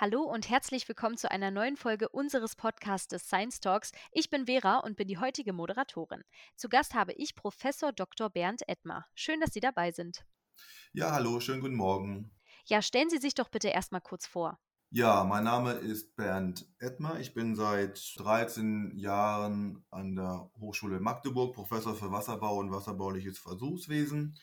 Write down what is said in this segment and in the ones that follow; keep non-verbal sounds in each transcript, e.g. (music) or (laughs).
Hallo und herzlich willkommen zu einer neuen Folge unseres Podcasts Science Talks. Ich bin Vera und bin die heutige Moderatorin. Zu Gast habe ich Professor Dr. Bernd Edmer. Schön, dass Sie dabei sind. Ja, hallo, schönen guten Morgen. Ja, stellen Sie sich doch bitte erstmal kurz vor. Ja, mein Name ist Bernd Edmer. Ich bin seit 13 Jahren an der Hochschule Magdeburg Professor für Wasserbau und wasserbauliches Versuchswesen.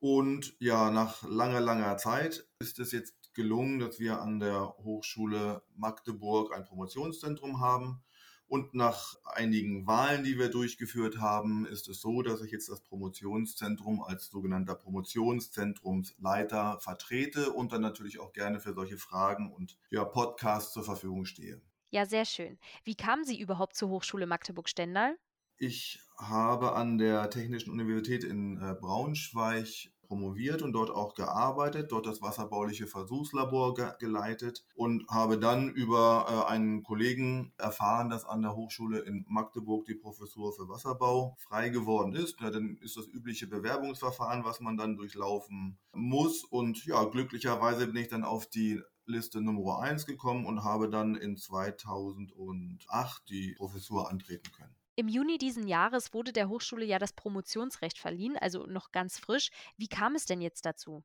Und ja, nach langer, langer Zeit ist es jetzt gelungen, dass wir an der Hochschule Magdeburg ein Promotionszentrum haben und nach einigen Wahlen, die wir durchgeführt haben, ist es so, dass ich jetzt das Promotionszentrum als sogenannter Promotionszentrumsleiter vertrete und dann natürlich auch gerne für solche Fragen und ja, Podcasts zur Verfügung stehe. Ja, sehr schön. Wie kamen Sie überhaupt zur Hochschule Magdeburg-Stendal? Ich habe an der Technischen Universität in äh, Braunschweig promoviert und dort auch gearbeitet, dort das wasserbauliche Versuchslabor ge geleitet und habe dann über äh, einen Kollegen erfahren, dass an der Hochschule in Magdeburg die Professur für Wasserbau frei geworden ist. Ja, dann ist das übliche Bewerbungsverfahren, was man dann durchlaufen muss. Und ja, glücklicherweise bin ich dann auf die Liste Nummer 1 gekommen und habe dann in 2008 die Professur antreten können. Im Juni diesen Jahres wurde der Hochschule ja das Promotionsrecht verliehen, also noch ganz frisch. Wie kam es denn jetzt dazu?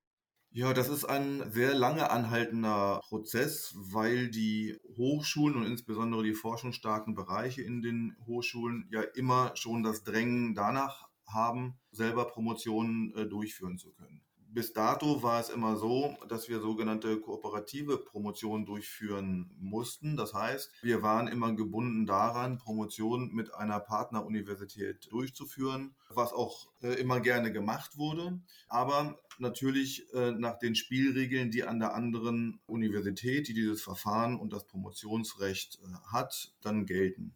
Ja, das ist ein sehr lange anhaltender Prozess, weil die Hochschulen und insbesondere die forschungsstarken Bereiche in den Hochschulen ja immer schon das Drängen danach haben, selber Promotionen äh, durchführen zu können. Bis dato war es immer so, dass wir sogenannte kooperative Promotionen durchführen mussten. Das heißt, wir waren immer gebunden daran, Promotionen mit einer Partneruniversität durchzuführen, was auch äh, immer gerne gemacht wurde, aber natürlich äh, nach den Spielregeln, die an der anderen Universität, die dieses Verfahren und das Promotionsrecht äh, hat, dann gelten.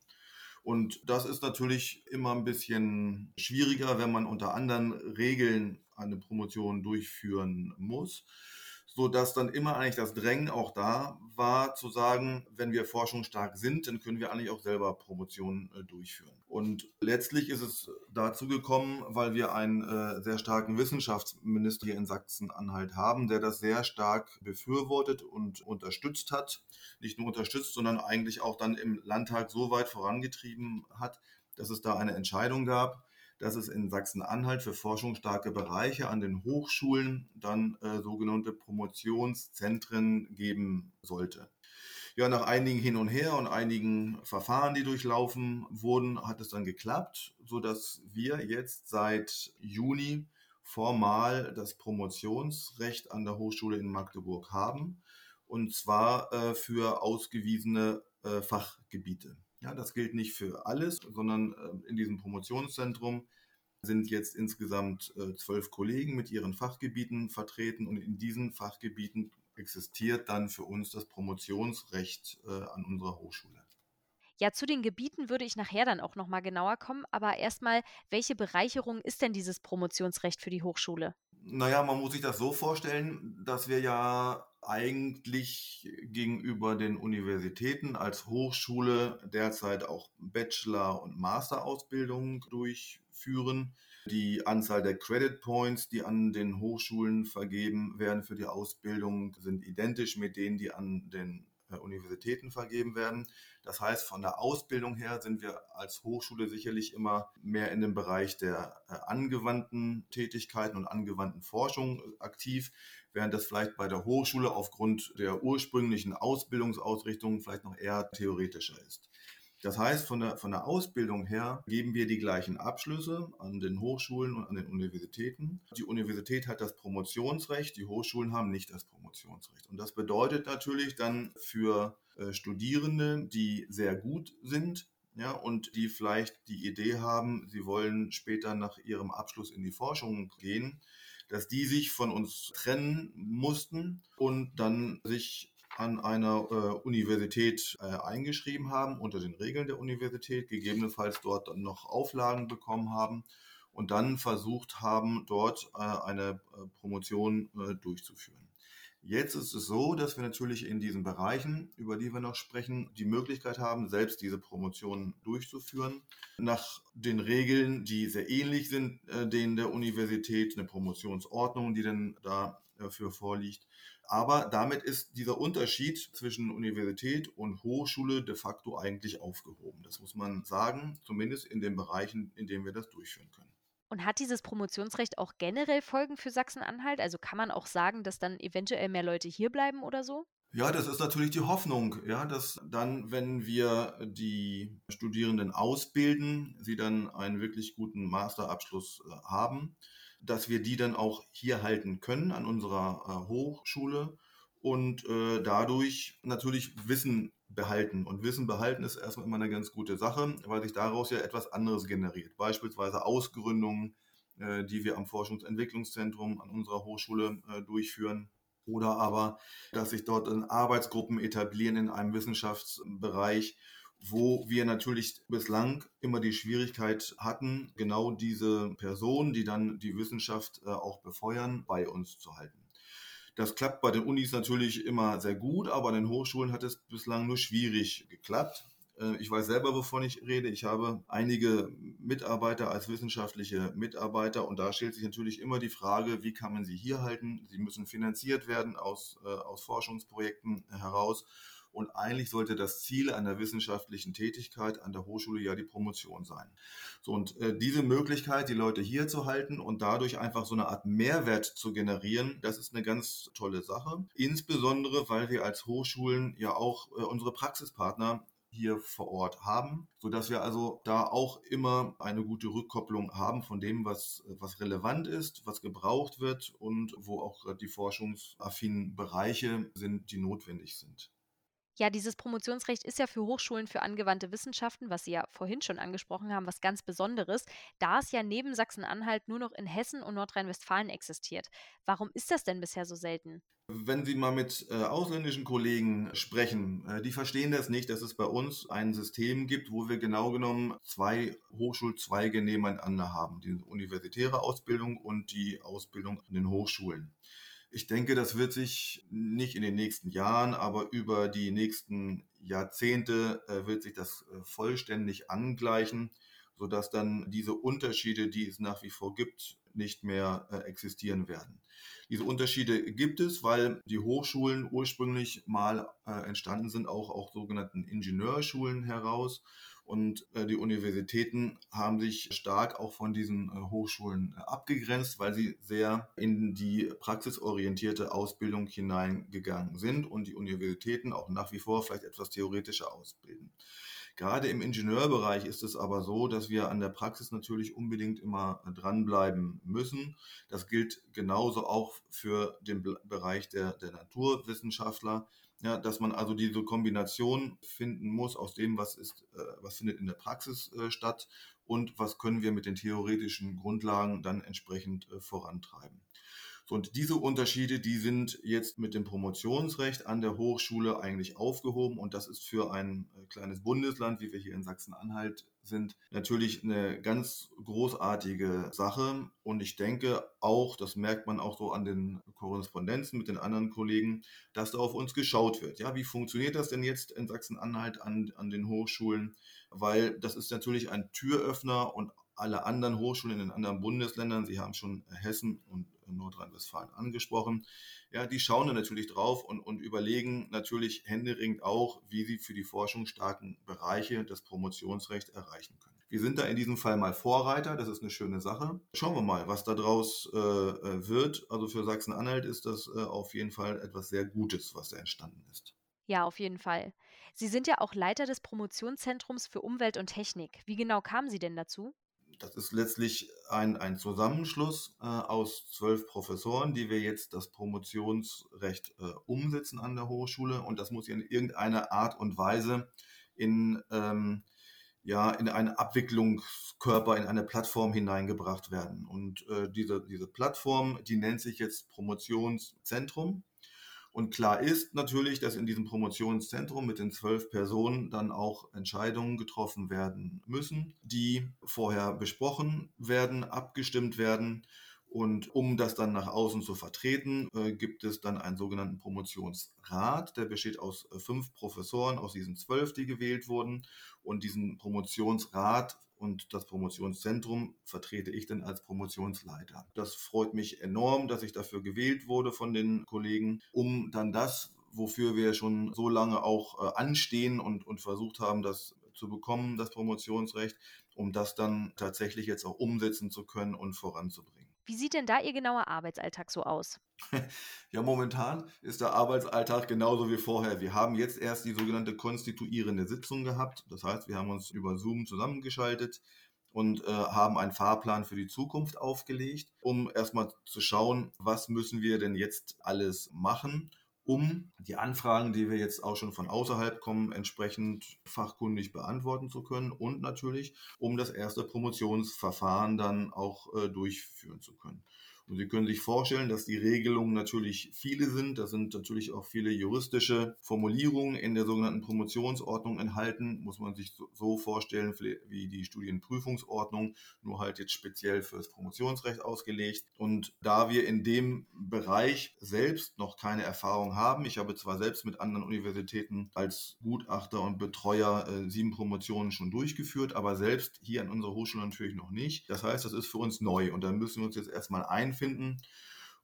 Und das ist natürlich immer ein bisschen schwieriger, wenn man unter anderen Regeln eine Promotion durchführen muss so dass dann immer eigentlich das Drängen auch da war, zu sagen, wenn wir forschungsstark sind, dann können wir eigentlich auch selber Promotionen äh, durchführen. Und letztlich ist es dazu gekommen, weil wir einen äh, sehr starken Wissenschaftsminister hier in Sachsen-Anhalt haben, der das sehr stark befürwortet und unterstützt hat. Nicht nur unterstützt, sondern eigentlich auch dann im Landtag so weit vorangetrieben hat, dass es da eine Entscheidung gab, dass es in Sachsen-Anhalt für forschungsstarke Bereiche an den Hochschulen dann äh, sogenannte Promotionszentren geben sollte. Ja, nach einigen Hin und Her und einigen Verfahren, die durchlaufen wurden, hat es dann geklappt, so dass wir jetzt seit Juni formal das Promotionsrecht an der Hochschule in Magdeburg haben, und zwar äh, für ausgewiesene äh, Fachgebiete. Ja, das gilt nicht für alles, sondern äh, in diesem Promotionszentrum sind jetzt insgesamt äh, zwölf Kollegen mit ihren Fachgebieten vertreten und in diesen Fachgebieten existiert dann für uns das Promotionsrecht äh, an unserer Hochschule. Ja, zu den Gebieten würde ich nachher dann auch noch mal genauer kommen, aber erstmal, welche Bereicherung ist denn dieses Promotionsrecht für die Hochschule? Naja, man muss sich das so vorstellen, dass wir ja eigentlich gegenüber den Universitäten als Hochschule derzeit auch Bachelor- und Masterausbildung durchführen. Die Anzahl der Credit Points, die an den Hochschulen vergeben werden für die Ausbildung, sind identisch mit denen, die an den Universitäten vergeben werden. Das heißt, von der Ausbildung her sind wir als Hochschule sicherlich immer mehr in dem Bereich der äh, angewandten Tätigkeiten und angewandten Forschung äh, aktiv, während das vielleicht bei der Hochschule aufgrund der ursprünglichen Ausbildungsausrichtung vielleicht noch eher theoretischer ist. Das heißt, von der, von der Ausbildung her geben wir die gleichen Abschlüsse an den Hochschulen und an den Universitäten. Die Universität hat das Promotionsrecht, die Hochschulen haben nicht das Promotionsrecht. Und das bedeutet natürlich dann für äh, Studierende, die sehr gut sind, ja, und die vielleicht die Idee haben, sie wollen später nach ihrem Abschluss in die Forschung gehen, dass die sich von uns trennen mussten und dann sich an einer äh, Universität äh, eingeschrieben haben, unter den Regeln der Universität, gegebenenfalls dort dann noch Auflagen bekommen haben und dann versucht haben, dort äh, eine äh, Promotion äh, durchzuführen. Jetzt ist es so, dass wir natürlich in diesen Bereichen, über die wir noch sprechen, die Möglichkeit haben, selbst diese Promotionen durchzuführen. Nach den Regeln, die sehr ähnlich sind äh, denen der Universität, eine Promotionsordnung, die dann dafür vorliegt. Aber damit ist dieser Unterschied zwischen Universität und Hochschule de facto eigentlich aufgehoben. Das muss man sagen, zumindest in den Bereichen, in denen wir das durchführen können. Und hat dieses Promotionsrecht auch generell Folgen für Sachsen-Anhalt? Also kann man auch sagen, dass dann eventuell mehr Leute hier bleiben oder so? Ja, das ist natürlich die Hoffnung, ja, dass dann, wenn wir die Studierenden ausbilden, sie dann einen wirklich guten Masterabschluss äh, haben, dass wir die dann auch hier halten können an unserer äh, Hochschule und äh, dadurch natürlich Wissen behalten. Und Wissen behalten ist erstmal immer eine ganz gute Sache, weil sich daraus ja etwas anderes generiert. Beispielsweise Ausgründungen, äh, die wir am Forschungsentwicklungszentrum an unserer Hochschule äh, durchführen. Oder aber, dass sich dort Arbeitsgruppen etablieren in einem Wissenschaftsbereich, wo wir natürlich bislang immer die Schwierigkeit hatten, genau diese Personen, die dann die Wissenschaft äh, auch befeuern, bei uns zu halten. Das klappt bei den Unis natürlich immer sehr gut, aber an den Hochschulen hat es bislang nur schwierig geklappt. Äh, ich weiß selber, wovon ich rede. Ich habe einige Mitarbeiter als wissenschaftliche Mitarbeiter und da stellt sich natürlich immer die Frage, wie kann man sie hier halten? Sie müssen finanziert werden aus, äh, aus Forschungsprojekten heraus. Und eigentlich sollte das Ziel einer wissenschaftlichen Tätigkeit an der Hochschule ja die Promotion sein. So, und äh, diese Möglichkeit, die Leute hier zu halten und dadurch einfach so eine Art Mehrwert zu generieren, das ist eine ganz tolle Sache. Insbesondere, weil wir als Hochschulen ja auch äh, unsere Praxispartner hier vor Ort haben, so dass wir also da auch immer eine gute Rückkopplung haben von dem, was, was relevant ist, was gebraucht wird und wo auch die forschungsaffinen Bereiche sind, die notwendig sind. Ja, dieses Promotionsrecht ist ja für Hochschulen für angewandte Wissenschaften, was Sie ja vorhin schon angesprochen haben, was ganz Besonderes, da es ja neben Sachsen-Anhalt nur noch in Hessen und Nordrhein-Westfalen existiert. Warum ist das denn bisher so selten? Wenn Sie mal mit äh, ausländischen Kollegen sprechen, äh, die verstehen das nicht, dass es bei uns ein System gibt, wo wir genau genommen zwei Hochschulzweige nebeneinander haben. Die universitäre Ausbildung und die Ausbildung an den Hochschulen. Ich denke, das wird sich nicht in den nächsten Jahren, aber über die nächsten Jahrzehnte äh, wird sich das äh, vollständig angleichen, sodass dann diese Unterschiede, die es nach wie vor gibt, nicht mehr äh, existieren werden. Diese Unterschiede gibt es, weil die Hochschulen ursprünglich mal entstanden sind, auch auch sogenannten Ingenieurschulen heraus. Und äh, die Universitäten haben sich stark auch von diesen äh, Hochschulen äh, abgegrenzt, weil sie sehr in die praxisorientierte Ausbildung hineingegangen sind und die Universitäten auch nach wie vor vielleicht etwas theoretischer ausbilden. Gerade im Ingenieurbereich ist es aber so, dass wir an der Praxis natürlich unbedingt immer dranbleiben müssen. Das gilt genauso auch für den Bereich der, der Naturwissenschaftler. Ja, dass man also diese Kombination finden muss aus dem, was ist, äh, was findet in der Praxis äh, statt und was können wir mit den theoretischen Grundlagen dann entsprechend äh, vorantreiben. Und diese Unterschiede, die sind jetzt mit dem Promotionsrecht an der Hochschule eigentlich aufgehoben und das ist für ein äh, kleines Bundesland, wie wir hier in Sachsen-Anhalt sind, natürlich eine ganz großartige Sache und ich denke auch, das merkt man auch so an den Korrespondenzen mit den anderen Kollegen, dass da auf uns geschaut wird. Ja, wie funktioniert das denn jetzt in Sachsen-Anhalt an, an den Hochschulen? Weil das ist natürlich ein Türöffner und alle anderen Hochschulen in den anderen Bundesländern, Sie haben schon Hessen und Nordrhein-Westfalen angesprochen, ja, die schauen da natürlich drauf und, und überlegen natürlich händeringend auch, wie sie für die forschungsstarken Bereiche das Promotionsrecht erreichen können. Wir sind da in diesem Fall mal Vorreiter, das ist eine schöne Sache. Schauen wir mal, was daraus äh, äh, wird. Also für Sachsen-Anhalt ist das äh, auf jeden Fall etwas sehr Gutes, was da entstanden ist. Ja, auf jeden Fall. Sie sind ja auch Leiter des Promotionszentrums für Umwelt und Technik. Wie genau kamen Sie denn dazu? Das ist letztlich ein, ein Zusammenschluss äh, aus zwölf Professoren, die wir jetzt das Promotionsrecht äh, umsetzen an der Hochschule. Und das muss in irgendeiner Art und Weise in, ähm, ja, in einen Abwicklungskörper, in eine Plattform hineingebracht werden. Und äh, diese, diese Plattform, die nennt sich jetzt Promotionszentrum. Und klar ist natürlich, dass in diesem Promotionszentrum mit den zwölf Personen dann auch Entscheidungen getroffen werden müssen, die vorher besprochen werden, abgestimmt werden. Und um das dann nach außen zu vertreten, äh, gibt es dann einen sogenannten Promotionsrat. Der besteht aus äh, fünf Professoren, aus diesen zwölf, die gewählt wurden. Und diesen Promotionsrat und das Promotionszentrum vertrete ich dann als Promotionsleiter. Das freut mich enorm, dass ich dafür gewählt wurde von den Kollegen, um dann das, wofür wir schon so lange auch äh, anstehen und, und versucht haben, das zu bekommen, das Promotionsrecht, um das dann tatsächlich jetzt auch umsetzen zu können und voranzubringen. Wie sieht denn da Ihr genauer Arbeitsalltag so aus? Ja, momentan ist der Arbeitsalltag genauso wie vorher. Wir haben jetzt erst die sogenannte konstituierende Sitzung gehabt. Das heißt, wir haben uns über Zoom zusammengeschaltet und äh, haben einen Fahrplan für die Zukunft aufgelegt, um erstmal zu schauen, was müssen wir denn jetzt alles machen um die Anfragen, die wir jetzt auch schon von außerhalb kommen, entsprechend fachkundig beantworten zu können und natürlich, um das erste Promotionsverfahren dann auch äh, durchführen zu können. Und Sie können sich vorstellen, dass die Regelungen natürlich viele sind. Da sind natürlich auch viele juristische Formulierungen in der sogenannten Promotionsordnung enthalten. Muss man sich so vorstellen wie die Studienprüfungsordnung, nur halt jetzt speziell für das Promotionsrecht ausgelegt. Und da wir in dem Bereich selbst noch keine Erfahrung haben, ich habe zwar selbst mit anderen Universitäten als Gutachter und Betreuer äh, sieben Promotionen schon durchgeführt, aber selbst hier an unserer Hochschule natürlich noch nicht. Das heißt, das ist für uns neu und da müssen wir uns jetzt erstmal einfinden finden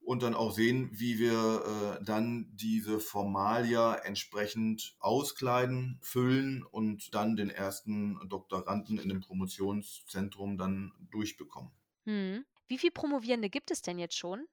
und dann auch sehen, wie wir äh, dann diese Formalia entsprechend auskleiden, füllen und dann den ersten Doktoranden in dem Promotionszentrum dann durchbekommen. Hm. Wie viele Promovierende gibt es denn jetzt schon?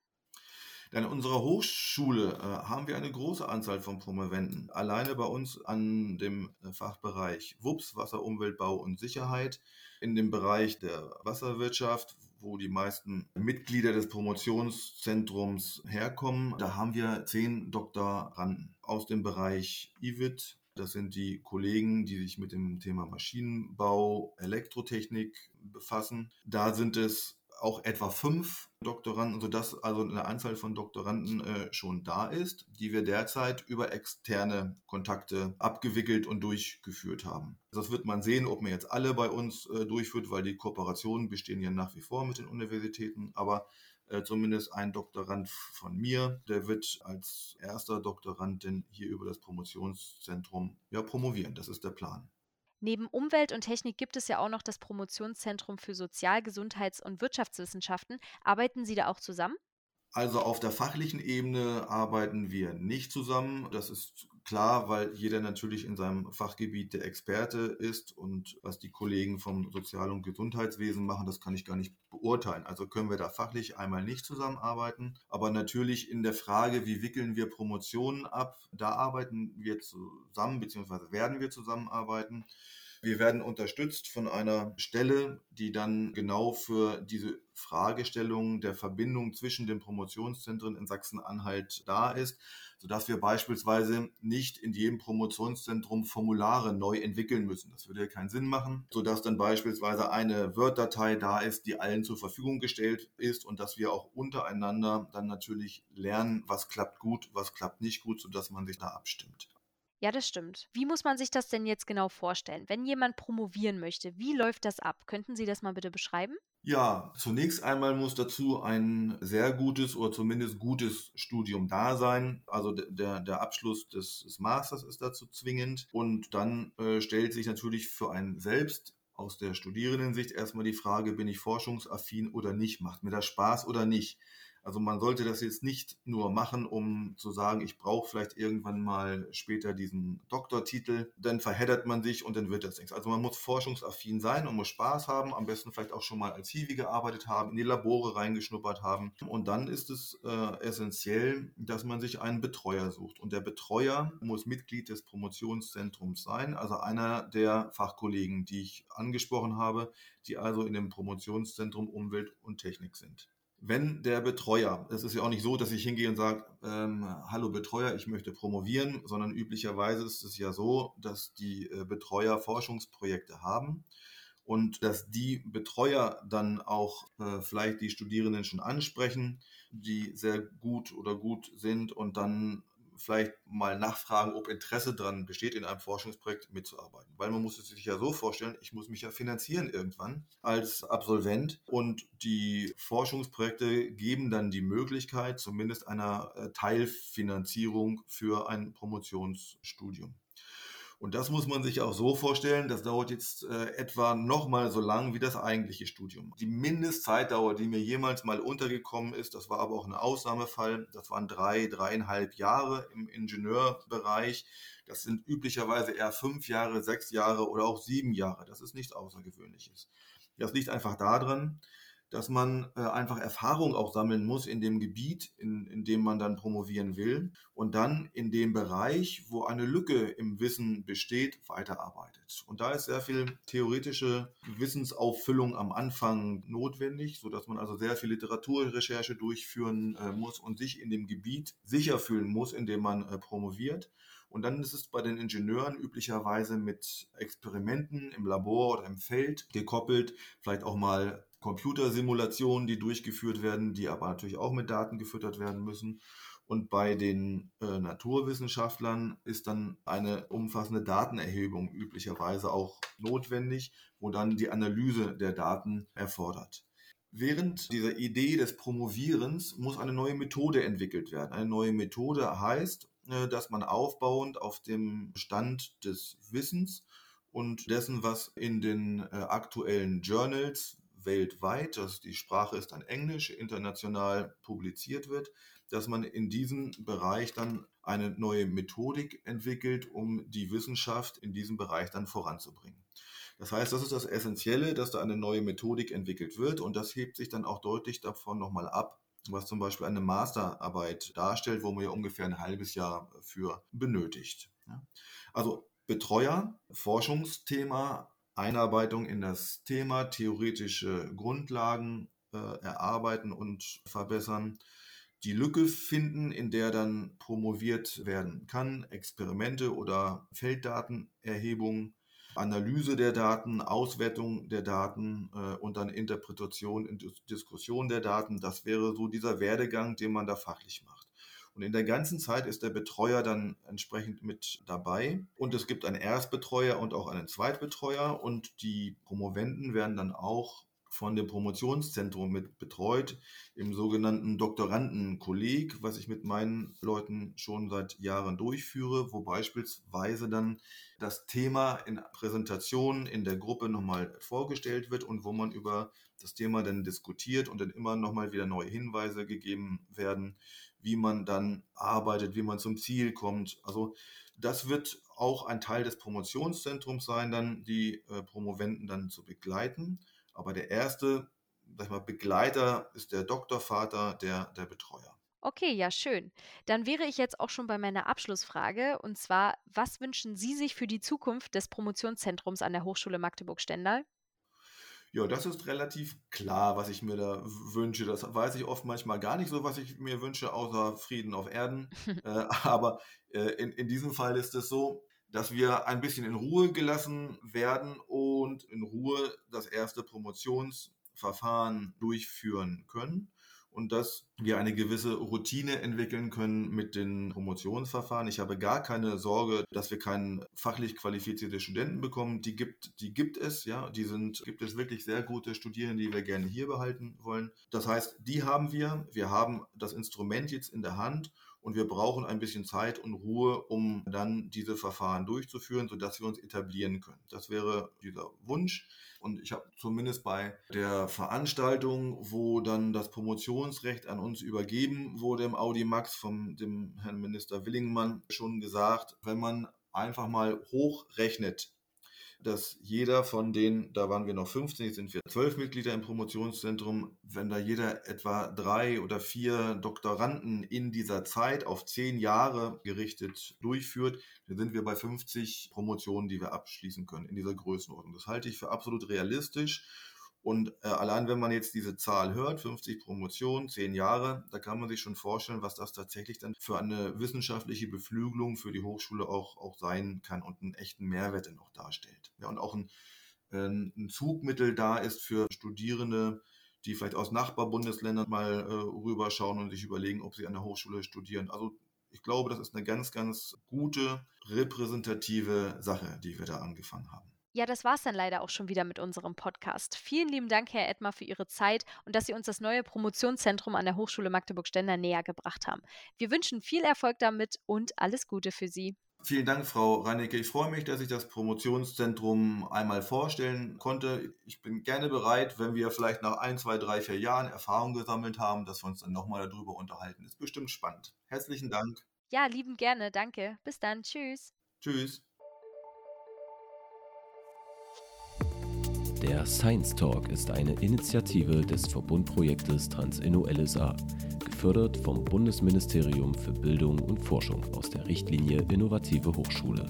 An unserer Hochschule äh, haben wir eine große Anzahl von Promoventen. Alleine bei uns an dem äh, Fachbereich WUPS, Wasser, Umwelt, Bau und Sicherheit, in dem Bereich der Wasserwirtschaft, wo die meisten Mitglieder des Promotionszentrums herkommen. Da haben wir zehn Doktoranden aus dem Bereich IWIT. Das sind die Kollegen, die sich mit dem Thema Maschinenbau, Elektrotechnik befassen. Da sind es auch etwa fünf Doktoranden, sodass also eine Anzahl von Doktoranden äh, schon da ist, die wir derzeit über externe Kontakte abgewickelt und durchgeführt haben. Das wird man sehen, ob man jetzt alle bei uns äh, durchführt, weil die Kooperationen bestehen ja nach wie vor mit den Universitäten, aber äh, zumindest ein Doktorand von mir, der wird als erster Doktorand denn hier über das Promotionszentrum ja promovieren. Das ist der Plan. Neben Umwelt und Technik gibt es ja auch noch das Promotionszentrum für Sozial-, Gesundheits- und Wirtschaftswissenschaften. Arbeiten Sie da auch zusammen? Also auf der fachlichen Ebene arbeiten wir nicht zusammen. Das ist klar, weil jeder natürlich in seinem Fachgebiet der Experte ist und was die Kollegen vom Sozial- und Gesundheitswesen machen, das kann ich gar nicht beurteilen. Also können wir da fachlich einmal nicht zusammenarbeiten. Aber natürlich in der Frage, wie wickeln wir Promotionen ab, da arbeiten wir zusammen, beziehungsweise werden wir zusammenarbeiten. Wir werden unterstützt von einer Stelle, die dann genau für diese Fragestellung der Verbindung zwischen den Promotionszentren in Sachsen-Anhalt da ist, sodass wir beispielsweise nicht in jedem Promotionszentrum Formulare neu entwickeln müssen. Das würde ja keinen Sinn machen, sodass dann beispielsweise eine Word-Datei da ist, die allen zur Verfügung gestellt ist und dass wir auch untereinander dann natürlich lernen, was klappt gut, was klappt nicht gut, sodass man sich da abstimmt. Ja, das stimmt. Wie muss man sich das denn jetzt genau vorstellen? Wenn jemand promovieren möchte, wie läuft das ab? Könnten Sie das mal bitte beschreiben? Ja, zunächst einmal muss dazu ein sehr gutes oder zumindest gutes Studium da sein. Also der, der Abschluss des, des Masters ist dazu zwingend. Und dann äh, stellt sich natürlich für einen selbst aus der Studierendensicht erstmal die Frage, bin ich forschungsaffin oder nicht? Macht mir das Spaß oder nicht? Also man sollte das jetzt nicht nur machen, um zu sagen, ich brauche vielleicht irgendwann mal später diesen Doktortitel. Dann verheddert man sich und dann wird das nichts. Also man muss forschungsaffin sein und muss Spaß haben, am besten vielleicht auch schon mal als Hiwi gearbeitet haben, in die Labore reingeschnuppert haben. Und dann ist es äh, essentiell, dass man sich einen Betreuer sucht. Und der Betreuer muss Mitglied des Promotionszentrums sein, also einer der Fachkollegen, die ich angesprochen habe, die also in dem Promotionszentrum Umwelt und Technik sind wenn der Betreuer, es ist ja auch nicht so, dass ich hingehe und sage, ähm, hallo Betreuer, ich möchte promovieren, sondern üblicherweise ist es ja so, dass die äh, Betreuer Forschungsprojekte haben und dass die Betreuer dann auch äh, vielleicht die Studierenden schon ansprechen, die sehr gut oder gut sind und dann vielleicht mal nachfragen, ob Interesse daran besteht, in einem Forschungsprojekt mitzuarbeiten. Weil man muss es sich ja so vorstellen, ich muss mich ja finanzieren irgendwann als Absolvent und die Forschungsprojekte geben dann die Möglichkeit zumindest einer äh, Teilfinanzierung für ein Promotionsstudium. Und das muss man sich auch so vorstellen, das dauert jetzt äh, etwa nochmal so lang wie das eigentliche Studium. Die Mindestzeitdauer, die mir jemals mal untergekommen ist, das war aber auch ein Ausnahmefall, das waren drei, dreieinhalb Jahre im Ingenieurbereich. Das sind üblicherweise eher fünf Jahre, sechs Jahre oder auch sieben Jahre. Das ist nichts Außergewöhnliches. Das liegt einfach daran, dass man äh, einfach Erfahrung auch sammeln muss in dem Gebiet, in, in dem man dann promovieren will und dann in dem Bereich, wo eine Lücke im Wissen besteht, weiterarbeitet. Und da ist sehr viel theoretische Wissensauffüllung am Anfang notwendig, sodass man also sehr viel Literaturrecherche durchführen äh, muss und sich in dem Gebiet sicher fühlen muss, in dem man äh, promoviert. Und dann ist es bei den Ingenieuren üblicherweise mit Experimenten im Labor oder im Feld gekoppelt, vielleicht auch mal Computersimulationen, die durchgeführt werden, die aber natürlich auch mit Daten gefüttert werden müssen. Und bei den äh, Naturwissenschaftlern ist dann eine umfassende Datenerhebung üblicherweise auch notwendig, wo dann die Analyse der Daten erfordert. Während dieser Idee des Promovierens muss eine neue Methode entwickelt werden. Eine neue Methode heißt, äh, dass man aufbauend auf dem Stand des Wissens und dessen, was in den äh, aktuellen Journals weltweit, dass die Sprache ist dann Englisch, international publiziert wird, dass man in diesem Bereich dann eine neue Methodik entwickelt, um die Wissenschaft in diesem Bereich dann voranzubringen. Das heißt, das ist das Essentielle, dass da eine neue Methodik entwickelt wird und das hebt sich dann auch deutlich davon nochmal ab, was zum Beispiel eine Masterarbeit darstellt, wo man ja ungefähr ein halbes Jahr für benötigt. Also Betreuer, Forschungsthema, Einarbeitung in das Thema, theoretische Grundlagen äh, erarbeiten und verbessern, die Lücke finden, in der dann promoviert werden kann, Experimente oder Felddatenerhebung, Analyse der Daten, Auswertung der Daten äh, und dann Interpretation und Diskussion der Daten. Das wäre so dieser Werdegang, den man da fachlich macht. Und in der ganzen Zeit ist der Betreuer dann entsprechend mit dabei. Und es gibt einen Erstbetreuer und auch einen Zweitbetreuer. Und die Promovenden werden dann auch von dem Promotionszentrum mit betreut, im sogenannten Doktorandenkolleg, was ich mit meinen Leuten schon seit Jahren durchführe, wo beispielsweise dann das Thema in Präsentationen in der Gruppe nochmal vorgestellt wird und wo man über das Thema dann diskutiert und dann immer nochmal wieder neue Hinweise gegeben werden, wie man dann arbeitet, wie man zum Ziel kommt. Also das wird auch ein Teil des Promotionszentrums sein, dann die äh, Promoventen dann zu begleiten. Aber der erste sag mal, Begleiter ist der Doktorvater, der, der Betreuer. Okay, ja, schön. Dann wäre ich jetzt auch schon bei meiner Abschlussfrage. Und zwar, was wünschen Sie sich für die Zukunft des Promotionszentrums an der Hochschule Magdeburg-Stendal? Ja, das ist relativ klar, was ich mir da wünsche. Das weiß ich oft manchmal gar nicht so, was ich mir wünsche, außer Frieden auf Erden. (laughs) äh, aber äh, in, in diesem Fall ist es so, dass wir ein bisschen in Ruhe gelassen werden und in Ruhe das erste Promotionsverfahren durchführen können und dass wir eine gewisse Routine entwickeln können mit den Promotionsverfahren. Ich habe gar keine Sorge, dass wir keinen fachlich qualifizierte Studenten bekommen. Die gibt, die gibt es, ja. Die sind, gibt es wirklich sehr gute Studierende, die wir gerne hier behalten wollen. Das heißt, die haben wir. Wir haben das Instrument jetzt in der Hand und wir brauchen ein bisschen Zeit und Ruhe, um dann diese Verfahren durchzuführen, sodass wir uns etablieren können. Das wäre dieser Wunsch. Und ich habe zumindest bei der Veranstaltung, wo dann das Promotionsrecht an uns übergeben wurde im Audi Max vom dem Herrn Minister Willingmann schon gesagt, wenn man einfach mal hochrechnet, dass jeder von denen, da waren wir noch 15, jetzt sind wir zwölf Mitglieder im Promotionszentrum, wenn da jeder etwa drei oder vier Doktoranden in dieser Zeit auf zehn Jahre gerichtet durchführt, dann sind wir bei 50 Promotionen, die wir abschließen können in dieser Größenordnung. Das halte ich für absolut realistisch und äh, allein wenn man jetzt diese Zahl hört, 50 Promotionen, 10 Jahre, da kann man sich schon vorstellen, was das tatsächlich dann für eine wissenschaftliche Beflügelung für die Hochschule auch, auch sein kann und einen echten Mehrwert dann auch darstellt. Ja, und auch ein, äh, ein Zugmittel da ist für Studierende, die vielleicht aus Nachbarbundesländern mal äh, rüberschauen und sich überlegen, ob sie an der Hochschule studieren. Also ich glaube, das ist eine ganz, ganz gute, repräsentative Sache, die wir da angefangen haben. Ja, das war's dann leider auch schon wieder mit unserem Podcast. Vielen lieben Dank, Herr Edmar, für Ihre Zeit und dass Sie uns das neue Promotionszentrum an der Hochschule Magdeburg-Stender näher gebracht haben. Wir wünschen viel Erfolg damit und alles Gute für Sie. Vielen Dank, Frau Reinecke. Ich freue mich, dass ich das Promotionszentrum einmal vorstellen konnte. Ich bin gerne bereit, wenn wir vielleicht nach ein, zwei, drei, vier Jahren Erfahrung gesammelt haben, dass wir uns dann nochmal darüber unterhalten. Ist bestimmt spannend. Herzlichen Dank. Ja, lieben gerne. Danke. Bis dann. Tschüss. Tschüss. Der Science Talk ist eine Initiative des Verbundprojektes TransInno LSA, gefördert vom Bundesministerium für Bildung und Forschung aus der Richtlinie Innovative Hochschule.